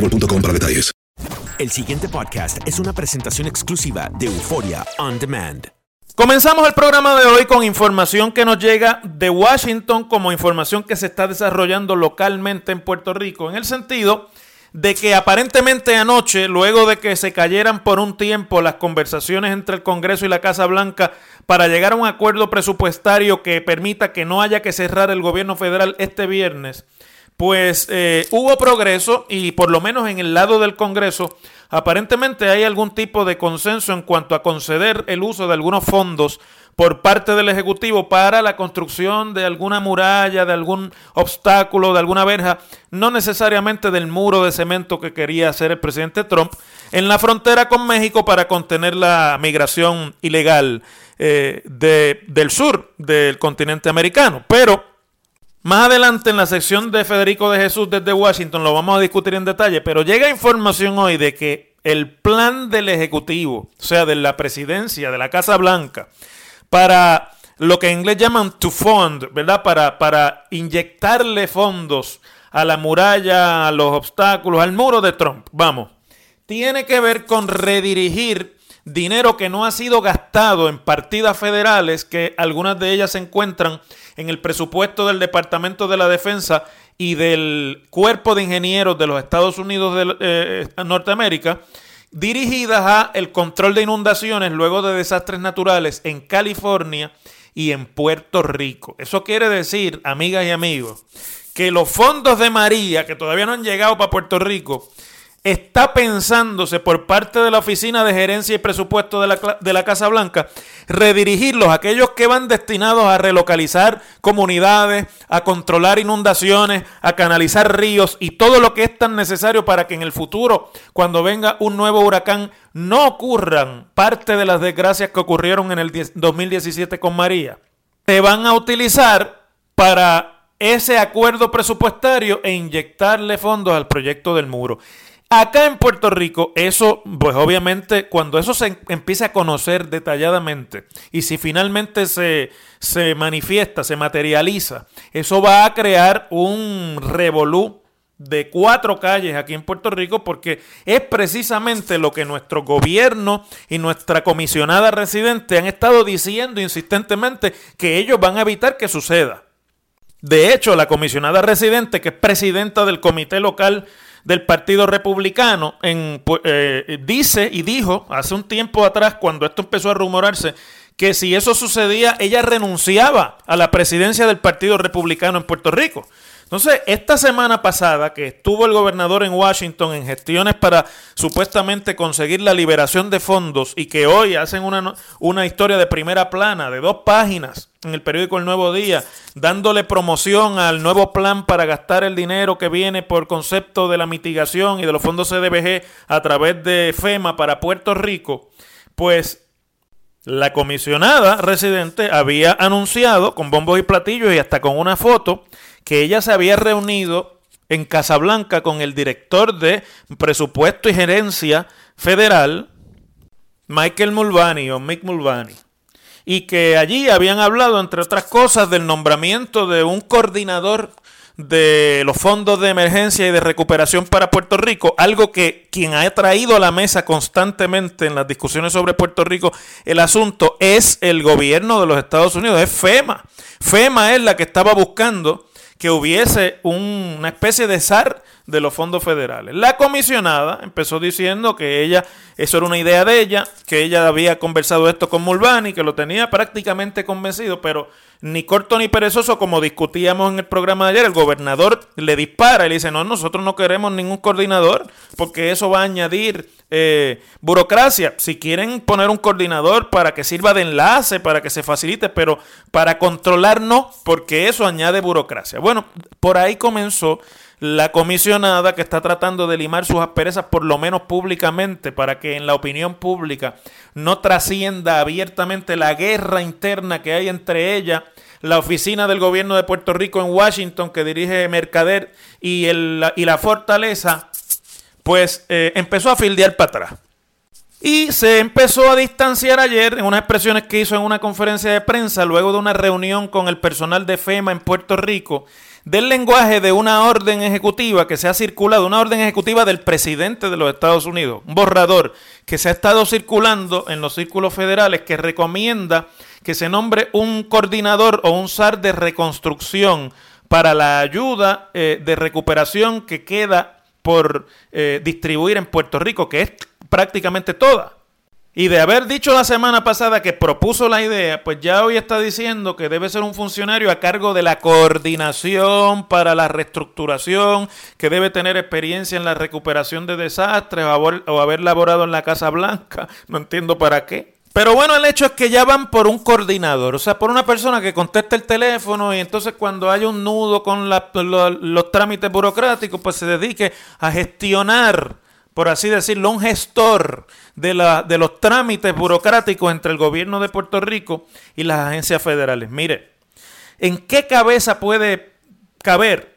boostmobile.com para detalles. El siguiente podcast es una presentación exclusiva de Euforia On Demand. Comenzamos el programa de hoy con información que nos llega de Washington como información que se está desarrollando localmente en Puerto Rico, en el sentido de que aparentemente anoche, luego de que se cayeran por un tiempo las conversaciones entre el Congreso y la Casa Blanca para llegar a un acuerdo presupuestario que permita que no haya que cerrar el gobierno federal este viernes, pues eh, hubo progreso y por lo menos en el lado del Congreso aparentemente hay algún tipo de consenso en cuanto a conceder el uso de algunos fondos por parte del Ejecutivo para la construcción de alguna muralla, de algún obstáculo, de alguna verja, no necesariamente del muro de cemento que quería hacer el presidente Trump en la frontera con México para contener la migración ilegal eh, de, del sur del continente americano. Pero más adelante en la sección de Federico de Jesús desde Washington lo vamos a discutir en detalle, pero llega información hoy de que el plan del Ejecutivo, o sea, de la presidencia, de la Casa Blanca, para lo que en inglés llaman to fund, ¿verdad? Para, para inyectarle fondos a la muralla, a los obstáculos, al muro de Trump, vamos, tiene que ver con redirigir dinero que no ha sido gastado en partidas federales, que algunas de ellas se encuentran en el presupuesto del Departamento de la Defensa y del Cuerpo de Ingenieros de los Estados Unidos de eh, Norteamérica, dirigidas a el control de inundaciones luego de desastres naturales en California y en Puerto Rico. Eso quiere decir, amigas y amigos, que los fondos de María, que todavía no han llegado para Puerto Rico, está pensándose por parte de la Oficina de Gerencia y Presupuesto de la, de la, Casa Blanca redirigirlos, aquellos que van destinados a relocalizar comunidades, a controlar inundaciones, a canalizar ríos y todo lo que es tan necesario para que en el futuro, cuando venga un nuevo huracán, no ocurran parte de las desgracias que ocurrieron en el 2017 con María. Se van a utilizar para ese acuerdo presupuestario e inyectarle fondos al proyecto del muro. Acá en Puerto Rico, eso, pues obviamente, cuando eso se empiece a conocer detalladamente y si finalmente se, se manifiesta, se materializa, eso va a crear un revolú de cuatro calles aquí en Puerto Rico porque es precisamente lo que nuestro gobierno y nuestra comisionada residente han estado diciendo insistentemente que ellos van a evitar que suceda. De hecho, la comisionada residente, que es presidenta del comité local del Partido Republicano en, eh, dice y dijo hace un tiempo atrás, cuando esto empezó a rumorarse, que si eso sucedía, ella renunciaba a la presidencia del Partido Republicano en Puerto Rico. Entonces, esta semana pasada que estuvo el gobernador en Washington en gestiones para supuestamente conseguir la liberación de fondos y que hoy hacen una, una historia de primera plana de dos páginas en el periódico El Nuevo Día, dándole promoción al nuevo plan para gastar el dinero que viene por concepto de la mitigación y de los fondos CDBG a través de FEMA para Puerto Rico, pues la comisionada residente había anunciado con bombos y platillos y hasta con una foto que ella se había reunido en Casablanca con el director de presupuesto y gerencia federal, Michael Mulvaney o Mick Mulvaney y que allí habían hablado, entre otras cosas, del nombramiento de un coordinador de los fondos de emergencia y de recuperación para Puerto Rico, algo que quien ha traído a la mesa constantemente en las discusiones sobre Puerto Rico el asunto es el gobierno de los Estados Unidos, es FEMA. FEMA es la que estaba buscando que hubiese una especie de SAR de los fondos federales. La comisionada empezó diciendo que ella, eso era una idea de ella, que ella había conversado esto con Mulvani, que lo tenía prácticamente convencido, pero ni corto ni perezoso, como discutíamos en el programa de ayer, el gobernador le dispara y le dice, no, nosotros no queremos ningún coordinador, porque eso va a añadir eh, burocracia. Si quieren poner un coordinador para que sirva de enlace, para que se facilite, pero para controlar no, porque eso añade burocracia. Bueno, por ahí comenzó la comisionada que está tratando de limar sus asperezas, por lo menos públicamente, para que en la opinión pública no trascienda abiertamente la guerra interna que hay entre ella, la oficina del gobierno de Puerto Rico en Washington, que dirige Mercader, y, la fortaleza, pues eh, empezó a fildear para atrás. Y se empezó a distanciar ayer en unas expresiones que hizo en una conferencia de prensa luego de una reunión con el personal de FEMA en Puerto Rico del lenguaje de una orden ejecutiva que se ha circulado, una orden ejecutiva del presidente de los Estados Unidos, un borrador que se ha estado circulando en los círculos federales que recomienda que se nombre un coordinador o un SAR de reconstrucción para la ayuda eh, de recuperación que queda por eh, distribuir en Puerto Rico, que es prácticamente toda. Y de haber dicho la semana pasada que propuso la idea, pues ya hoy está diciendo que debe ser un funcionario a cargo de la coordinación para la reestructuración, que debe tener experiencia en la recuperación de desastres o haber, laborado en la Casa Blanca. No entiendo para qué. Pero bueno, el hecho es que ya van por un coordinador, o sea, por una persona que conteste el teléfono y entonces cuando haya un nudo con los trámites burocráticos, pues se dedique a gestionar por así decirlo, un gestor de, la, de los trámites burocráticos entre el gobierno de Puerto Rico y las agencias federales. Mire, ¿en qué cabeza puede caber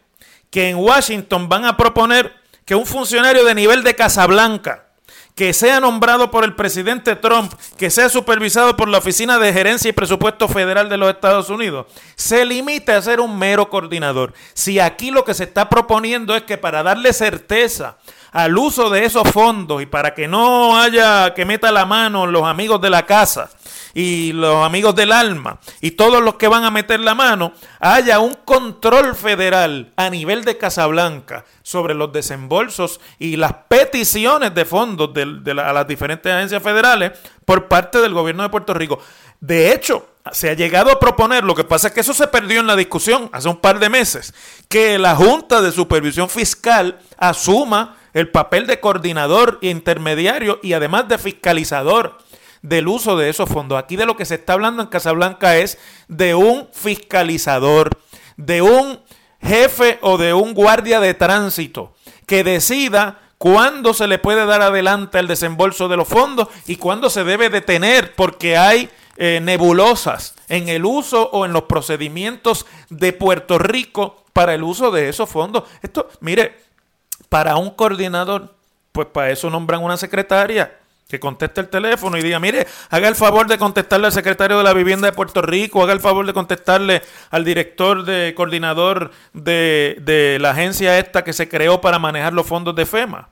que en Washington van a proponer que un funcionario de nivel de Casablanca, que sea nombrado por el presidente Trump, que sea supervisado por la Oficina de Gerencia y Presupuesto Federal de los Estados Unidos, se limite a ser un mero coordinador. Si aquí lo que se está proponiendo es que para darle certeza al uso de esos fondos y para que no haya que meta la mano los amigos de la casa y los amigos del alma y todos los que van a meter la mano, haya un control federal a nivel de Casablanca sobre los desembolsos y las peticiones de fondos de, a las diferentes agencias federales por parte del gobierno de Puerto Rico. De hecho, se ha llegado a proponer, lo que pasa es que eso se perdió en la discusión hace un par de meses, que la Junta de Supervisión Fiscal asuma el papel de coordinador intermediario y además de fiscalizador del uso de esos fondos. Aquí de lo que se está hablando en Casablanca es de un fiscalizador, de un jefe o de un guardia de tránsito que decida cuándo se le puede dar adelante el desembolso de los fondos y cuándo se debe detener porque hay eh, nebulosas en el uso o en los procedimientos de Puerto Rico para el uso de esos fondos. Esto, mire, para un coordinador, pues para eso nombran una secretaria que conteste el teléfono y diga, mire, haga el favor de contestarle al secretario de la vivienda de Puerto Rico, haga el favor de contestarle al director de coordinador de, la agencia esta que se creó para manejar los fondos de FEMA,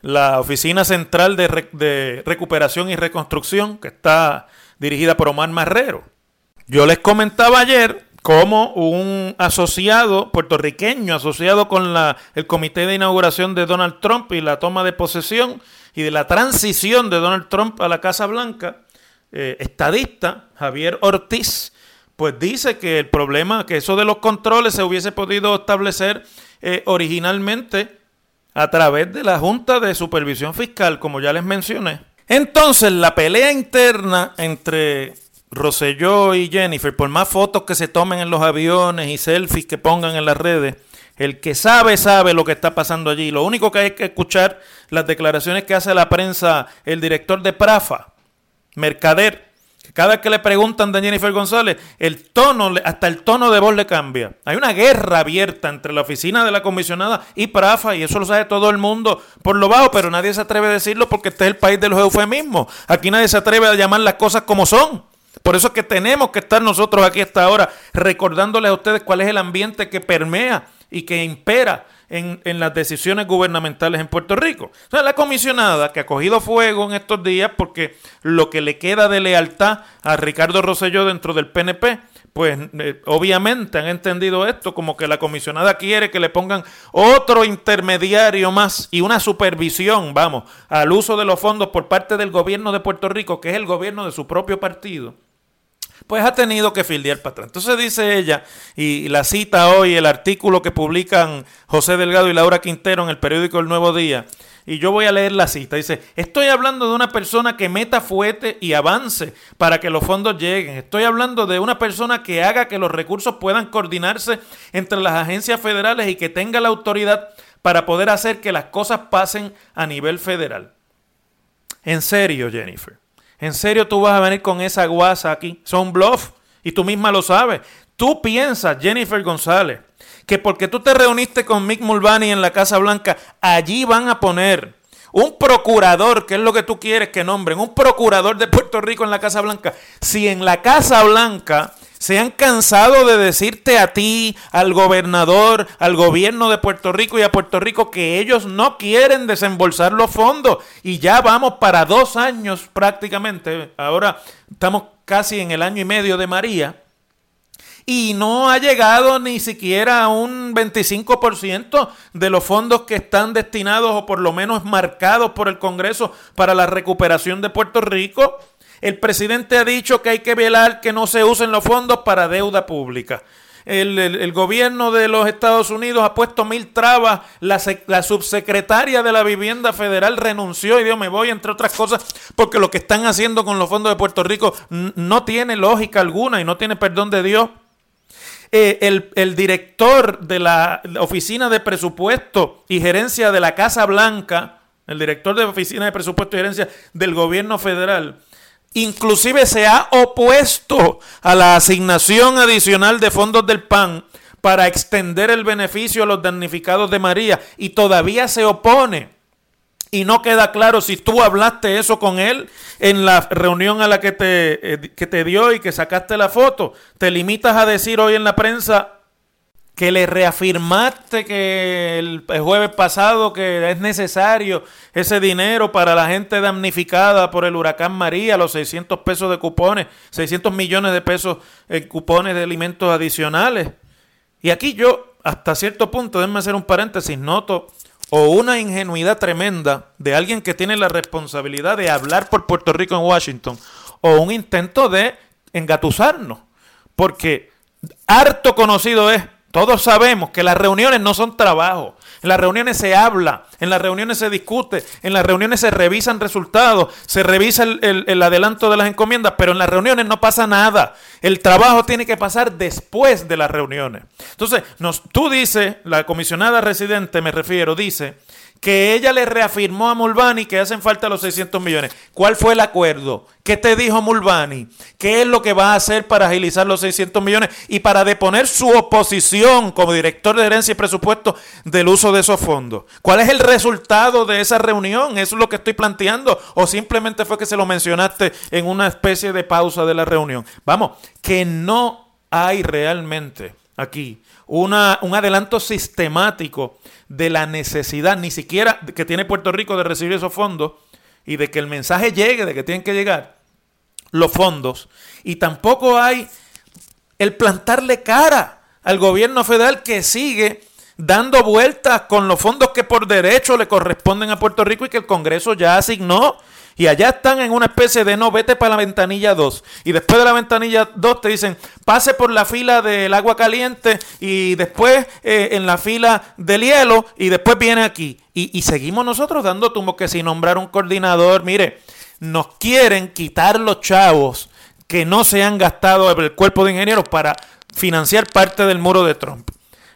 la Oficina Central de, de Recuperación y Reconstrucción, que está dirigida por Omar Marrero. Yo les comentaba ayer como un asociado puertorriqueño, asociado con la, el comité de inauguración de Donald Trump y la toma de posesión y de la transición de Donald Trump a la Casa Blanca, eh, estadista Javier Ortiz, pues dice que el problema, que eso de los controles se hubiese podido establecer eh, originalmente a través de la Junta de Supervisión Fiscal, como ya les mencioné. Entonces, la pelea interna entre Rosselló y Jennifer, por más fotos que se tomen en los aviones y selfies que pongan en las redes, el que sabe, sabe lo que está pasando allí. Lo único que hay que escuchar las declaraciones que hace la prensa el director de Prafa, Mercader, cada vez que le preguntan de Jennifer González, el tono, hasta el tono de voz le cambia. Hay una guerra abierta entre la oficina de la comisionada y Prafa, y eso lo sabe todo el mundo por lo bajo, pero nadie se atreve a decirlo porque este es el país de los eufemismos. Aquí nadie se atreve a llamar las cosas como son. Por eso es que tenemos que estar nosotros aquí hasta ahora recordándoles a ustedes cuál es el ambiente que permea y que impera en, las decisiones gubernamentales en Puerto Rico. O la comisionada que ha cogido fuego en estos días porque lo que le queda de lealtad a Ricardo Rosselló dentro del PNP, pues eh, obviamente han entendido esto como que la comisionada quiere que le pongan otro intermediario más y una supervisión, vamos, al uso de los fondos por parte del gobierno de Puerto Rico, que es el gobierno de su propio partido pues ha tenido que fildear para atrás. Entonces dice ella, y la cita hoy, el artículo que publican José Delgado y Laura Quintero en el periódico El Nuevo Día, y yo voy a leer la cita. Dice, estoy hablando de una persona que meta fuete y avance para que los fondos lleguen. Estoy hablando de una persona que haga que los recursos puedan coordinarse entre las agencias federales y que tenga la autoridad para poder hacer que las cosas pasen a nivel federal. En serio, Jennifer. ¿En serio tú vas a venir con esa guasa aquí? Son bluff. Y tú misma lo sabes. Tú piensas, Jennifer González, que porque tú te reuniste con Mick Mulvaney en la Casa Blanca, allí van a poner un procurador, que es lo que tú quieres que nombren, un procurador de Puerto Rico en la Casa Blanca. Si en la Casa Blanca se han cansado de decirte a ti, al gobernador, al gobierno de Puerto Rico y a Puerto Rico que ellos no quieren desembolsar los fondos. Y ya vamos para dos años prácticamente. Ahora estamos casi en el año y medio de María. Y no ha llegado ni siquiera a un 25% de los fondos que están destinados o por lo menos marcados por el Congreso para la recuperación de Puerto Rico. El presidente ha dicho que hay que velar que no se usen los fondos para deuda pública. El, gobierno de los Estados Unidos ha puesto mil trabas. La, subsecretaria de la Vivienda Federal renunció y dijo, me voy, entre otras cosas, porque lo que están haciendo con los fondos de Puerto Rico no tiene lógica alguna y no tiene perdón de Dios. Eh, el, el, director de la Oficina de Presupuesto y Gerencia de la Casa Blanca, el director de Oficina de Presupuesto y Gerencia del Gobierno Federal, inclusive se ha opuesto a la asignación adicional de fondos del PAN para extender el beneficio a los damnificados de María y todavía se opone. Y no queda claro si tú hablaste eso con él en la reunión a la que te, eh, que te dio y que sacaste la foto. Te limitas a decir hoy en la prensa que le reafirmaste que el, jueves pasado que es necesario ese dinero para la gente damnificada por el huracán María, los 600 pesos de cupones, 600 millones de pesos en cupones de alimentos adicionales. Y aquí yo, hasta cierto punto, déjenme hacer un paréntesis, noto o una ingenuidad tremenda de alguien que tiene la responsabilidad de hablar por Puerto Rico en Washington, o un intento de engatusarnos, porque harto conocido es todos sabemos que las reuniones no son trabajo. En las reuniones se habla, en las reuniones se discute, en las reuniones se revisan resultados, se revisa el, adelanto de las encomiendas, pero en las reuniones no pasa nada. El trabajo tiene que pasar después de las reuniones. Entonces, tú dices, la comisionada residente, me refiero, dice que ella le reafirmó a Mulvani que hacen falta los 600 millones. ¿Cuál fue el acuerdo? ¿Qué te dijo Mulvani? ¿Qué es lo que va a hacer para agilizar los 600 millones y para deponer su oposición como director de herencia y presupuesto del uso de esos fondos? ¿Cuál es el resultado de esa reunión? ¿Eso es lo que estoy planteando? ¿O simplemente fue que se lo mencionaste en una especie de pausa de la reunión? Vamos, que no hay realmente aquí una, un adelanto sistemático de la necesidad, ni siquiera que tiene Puerto Rico de recibir esos fondos y de que el mensaje llegue, de que tienen que llegar los fondos. Y tampoco hay el plantarle cara al gobierno federal que sigue dando vueltas con los fondos que por derecho le corresponden a Puerto Rico y que el Congreso ya asignó y allá están en una especie de no, vete para la ventanilla 2. Y después de la ventanilla 2 te dicen, pase por la fila del agua caliente y después eh, en la fila del hielo y después viene aquí. Y, y seguimos nosotros dando tumbos que si nombrar un coordinador, mire, nos quieren quitar los chavos que no se han gastado el cuerpo de ingenieros para financiar parte del muro de Trump.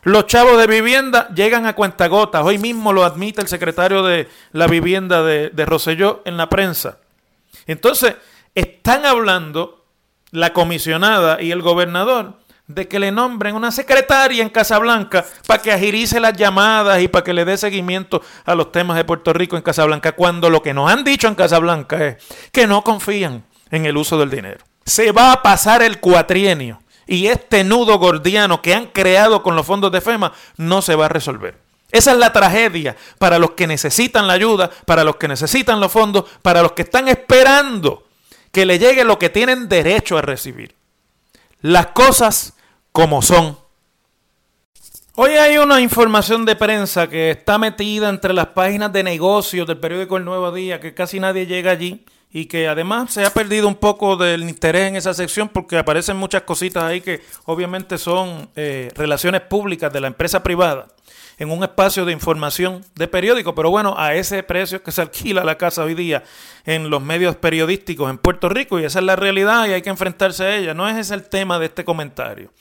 Los chavos de vivienda llegan a cuentagotas. Hoy mismo lo admite el secretario de la vivienda de, de Rosselló en la prensa. Entonces, están hablando la comisionada y el gobernador de que le nombren una secretaria en Casablanca para que agilice las llamadas y para que le dé seguimiento a los temas de Puerto Rico en Casablanca, cuando lo que nos han dicho en Casablanca es que no confían en el uso del dinero. Se va a pasar el cuatrienio y este nudo gordiano que han creado con los fondos de FEMA no se va a resolver. Esa es la tragedia para los que necesitan la ayuda, para los que necesitan los fondos, para los que están esperando que le llegue lo que tienen derecho a recibir. Las cosas como son. Hoy hay una información de prensa que está metida entre las páginas de negocios del periódico El Nuevo Día, que casi nadie llega allí y que además se ha perdido un poco del interés en esa sección porque aparecen muchas cositas ahí que obviamente son eh, relaciones públicas de la empresa privada en un espacio de información de periódico, pero bueno, a ese precio que se alquila la casa hoy día en los medios periodísticos en Puerto Rico y esa es la realidad y hay que enfrentarse a ella, no es ese el tema de este comentario.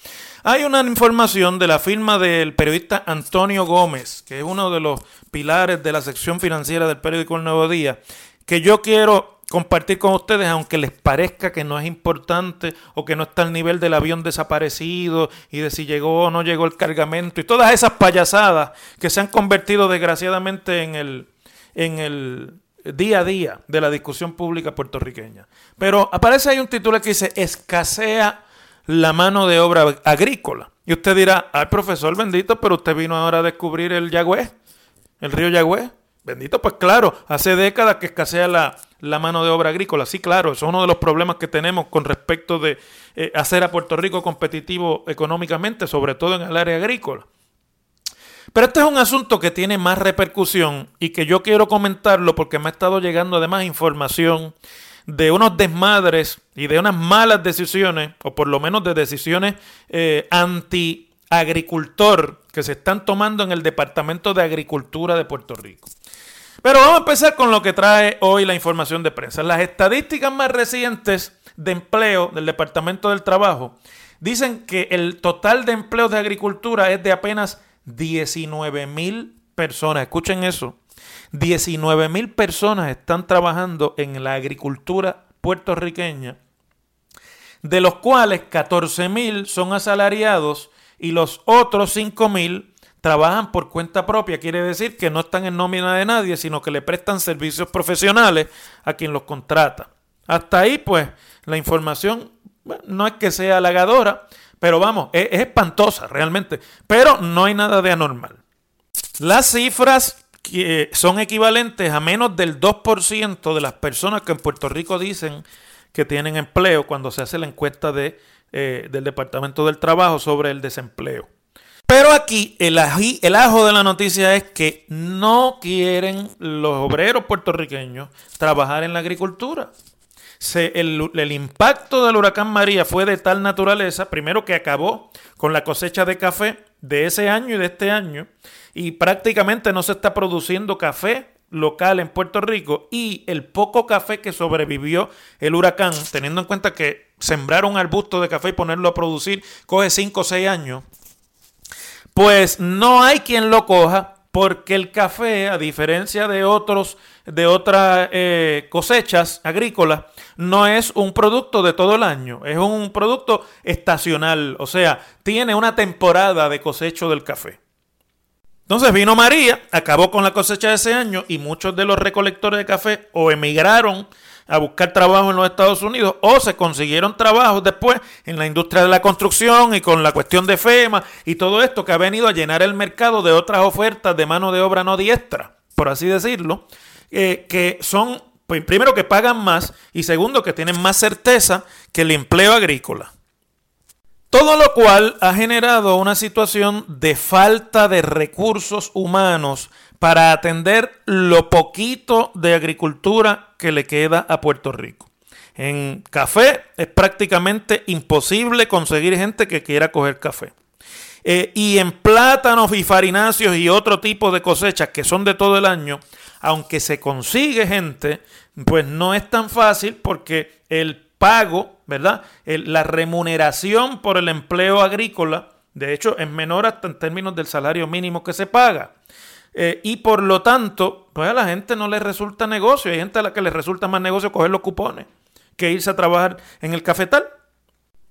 Hay una información de la firma del periodista Antonio Gómez, que es uno de los pilares de la sección financiera del periódico El Nuevo Día, que yo quiero compartir con ustedes, aunque les parezca que no es importante o que no está al nivel del avión desaparecido y de si llegó o no llegó el cargamento y todas esas payasadas que se han convertido desgraciadamente en el, en el día a día de la discusión pública puertorriqueña. Pero aparece ahí un título que dice, escasea la mano de obra agrícola. Y usted dirá, ay profesor bendito, pero usted vino ahora a descubrir el Yagüe, el río Yagüe. Bendito, pues claro, hace décadas que escasea la, la mano de obra agrícola. Sí, claro, eso es uno de los problemas que tenemos con respecto de eh, hacer a Puerto Rico competitivo económicamente, sobre todo en el área agrícola. Pero este es un asunto que tiene más repercusión y que yo quiero comentarlo porque me ha estado llegando además información de unos desmadres y de unas malas decisiones, o por lo menos de decisiones eh, anti-agricultor que se están tomando en el Departamento de Agricultura de Puerto Rico. Pero vamos a empezar con lo que trae hoy la información de prensa. Las estadísticas más recientes de empleo del Departamento del Trabajo dicen que el total de empleo de agricultura es de apenas 19 mil personas. Escuchen eso. 19 mil personas están trabajando en la agricultura puertorriqueña, de los cuales 14 mil son asalariados y los otros 5 mil trabajan por cuenta propia, quiere decir que no están en nómina de nadie, sino que le prestan servicios profesionales a quien los contrata. Hasta ahí, pues, la información no es que sea halagadora, pero vamos, es, espantosa realmente, pero no hay nada de anormal. Las cifras son equivalentes a menos del 2% de las personas que en Puerto Rico dicen que tienen empleo cuando se hace la encuesta de, eh, del Departamento del Trabajo sobre el desempleo. Pero aquí el, ajo de la noticia es que no quieren los obreros puertorriqueños trabajar en la agricultura. el, el, impacto del huracán María fue de tal naturaleza, primero que acabó con la cosecha de café de ese año y de este año, y prácticamente no se está produciendo café local en Puerto Rico, y el poco café que sobrevivió el huracán, teniendo en cuenta que sembrar un arbusto de café y ponerlo a producir coge 5 o 6 años, pues no hay quien lo coja porque el café, a diferencia de otros de otras eh, cosechas agrícolas, no es un producto de todo el año, es un producto estacional, o sea, tiene una temporada de cosecho del café. Entonces vino María, acabó con la cosecha de ese año y muchos de los recolectores de café o emigraron a buscar trabajo en los Estados Unidos o se consiguieron trabajos después en la industria de la construcción y con la cuestión de FEMA y todo esto que ha venido a llenar el mercado de otras ofertas de mano de obra no diestra, por así decirlo, eh, que son, pues, primero que pagan más y segundo que tienen más certeza que el empleo agrícola. Todo lo cual ha generado una situación de falta de recursos humanos para atender lo poquito de agricultura que le queda a Puerto Rico. En café es prácticamente imposible conseguir gente que quiera coger café. Eh, y en plátanos y farináceos y otro tipo de cosechas que son de todo el año, aunque se consigue gente, pues no es tan fácil porque el pago, ¿verdad? la remuneración por el empleo agrícola, de hecho, es menor hasta en términos del salario mínimo que se paga. Eh, y por lo tanto, pues a la gente no le resulta negocio. Hay gente a la que le resulta más negocio coger los cupones que irse a trabajar en el cafetal.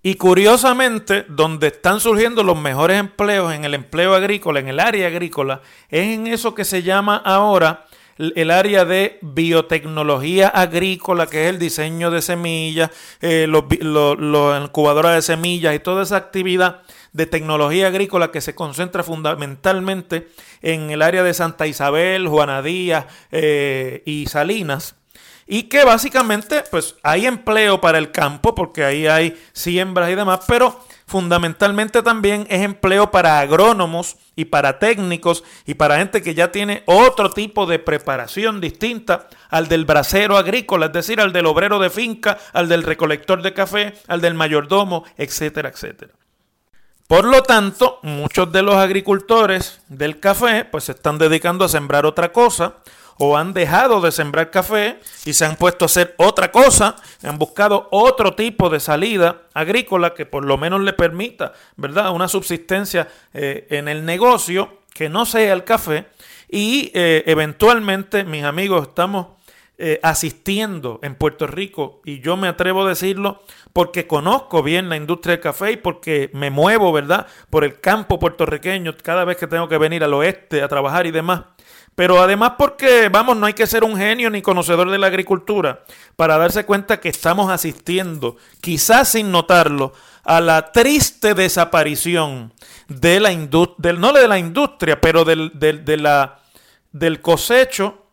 Y curiosamente, donde están surgiendo los mejores empleos en el empleo agrícola, en el área agrícola, es en eso que se llama ahora el área de biotecnología agrícola, que es el diseño de semillas, eh, los, de semillas y toda esa actividad de tecnología agrícola que se concentra fundamentalmente en el área de Santa Isabel, Juana Díaz eh, y Salinas. Y que básicamente pues hay empleo para el campo porque ahí hay siembras y demás, pero fundamentalmente también es empleo para agrónomos y para técnicos y para gente que ya tiene otro tipo de preparación distinta al del bracero agrícola, es decir, al del obrero de finca, al del recolector de café, al del mayordomo, etcétera, etcétera. Por lo tanto, muchos de los agricultores del café pues se están dedicando a sembrar otra cosa o han dejado de sembrar café y se han puesto a hacer otra cosa, han buscado otro tipo de salida agrícola que por lo menos le permita, ¿verdad?, una subsistencia eh, en el negocio que no sea el café y eh, eventualmente, mis amigos, estamos eh, asistiendo en Puerto Rico y yo me atrevo a decirlo porque conozco bien la industria del café y porque me muevo, ¿verdad?, por el campo puertorriqueño cada vez que tengo que venir al oeste a trabajar y demás. Pero además porque, vamos, no hay que ser un genio ni conocedor de la agricultura para darse cuenta que estamos asistiendo, quizás sin notarlo, a la triste desaparición de la industria, no de la industria, pero del, de la, del cosecho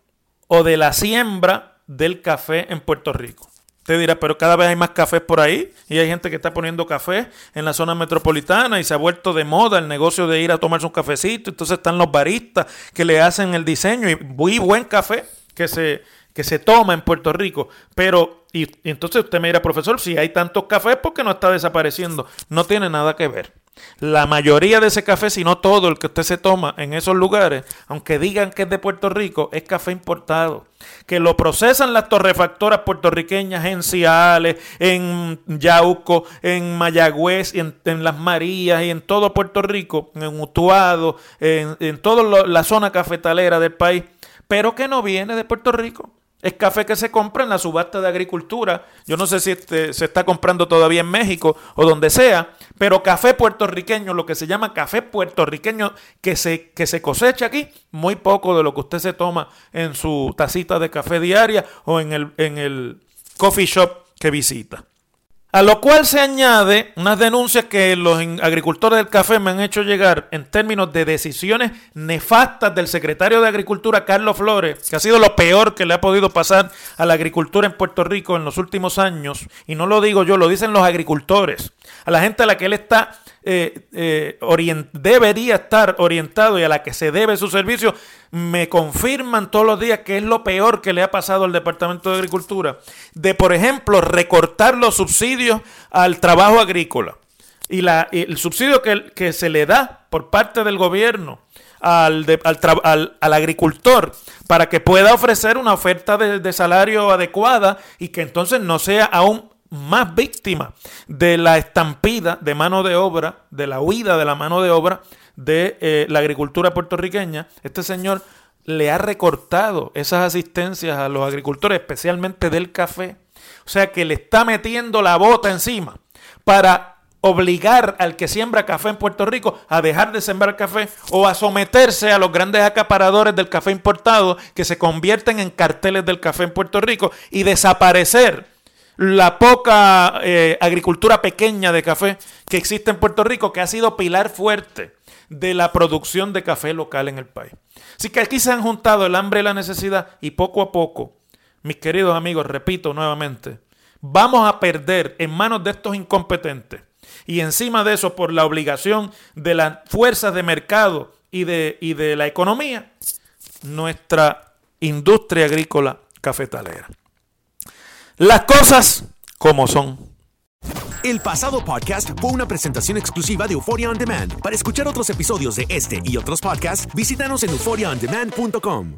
o de la siembra del café en Puerto Rico. Usted dirá, pero cada vez hay más cafés por ahí y hay gente que está poniendo café en la zona metropolitana y se ha vuelto de moda el negocio de ir a tomarse un cafecito. Entonces están los baristas que le hacen el diseño y muy buen café que se, que se toma en Puerto Rico. Pero, y, y entonces usted me dirá, profesor, si hay tantos cafés, ¿por qué no está desapareciendo? No tiene nada que ver. La mayoría de ese café, si no todo el que usted se toma en esos lugares, aunque digan que es de Puerto Rico, es café importado. Que lo procesan las torrefactoras puertorriqueñas en Ciales, en Yauco, en Mayagüez, en, Las Marías y en todo Puerto Rico, en Utuado, en, en toda la zona cafetalera del país, pero que no viene de Puerto Rico. Es café que se compra en la subasta de agricultura. Yo no sé si este, se está comprando todavía en México o donde sea, pero café puertorriqueño, lo que se llama café puertorriqueño que se, que se cosecha aquí, muy poco de lo que usted se toma en su tacita de café diaria o en el, en el coffee shop que visita. A lo cual se añade unas denuncias que los agricultores del café me han hecho llegar en términos de decisiones nefastas del secretario de Agricultura, Carlos Flores, que ha sido lo peor que le ha podido pasar a la agricultura en Puerto Rico en los últimos años. Y no lo digo yo, lo dicen los agricultores. A la gente a la que él está eh, eh, debería estar orientado y a la que se debe su servicio, me confirman todos los días que es lo peor que le ha pasado al Departamento de Agricultura. De, por ejemplo, recortar los subsidios al trabajo agrícola. Y la, el subsidio que, que, se le da por parte del gobierno al, al, al, agricultor para que pueda ofrecer una oferta de, de salario adecuada y que entonces no sea aún más víctima de la estampida de mano de obra, de la huida de la mano de obra de eh, la agricultura puertorriqueña, este señor le ha recortado esas asistencias a los agricultores, especialmente del café. O sea que le está metiendo la bota encima para obligar al que siembra café en Puerto Rico a dejar de sembrar café o a someterse a los grandes acaparadores del café importado que se convierten en carteles del café en Puerto Rico y desaparecer la poca eh, agricultura pequeña de café que existe en Puerto Rico, que ha sido pilar fuerte de la producción de café local en el país. Así que aquí se han juntado el hambre y la necesidad y poco a poco, mis queridos amigos, repito nuevamente, vamos a perder en manos de estos incompetentes y encima de eso por la obligación de las fuerzas de mercado y de, y de la economía, nuestra industria agrícola cafetalera. Las cosas como son. El pasado podcast fue una presentación exclusiva de Euphoria On Demand. Para escuchar otros episodios de este y otros podcasts, visítanos en euphoriaondemand.com.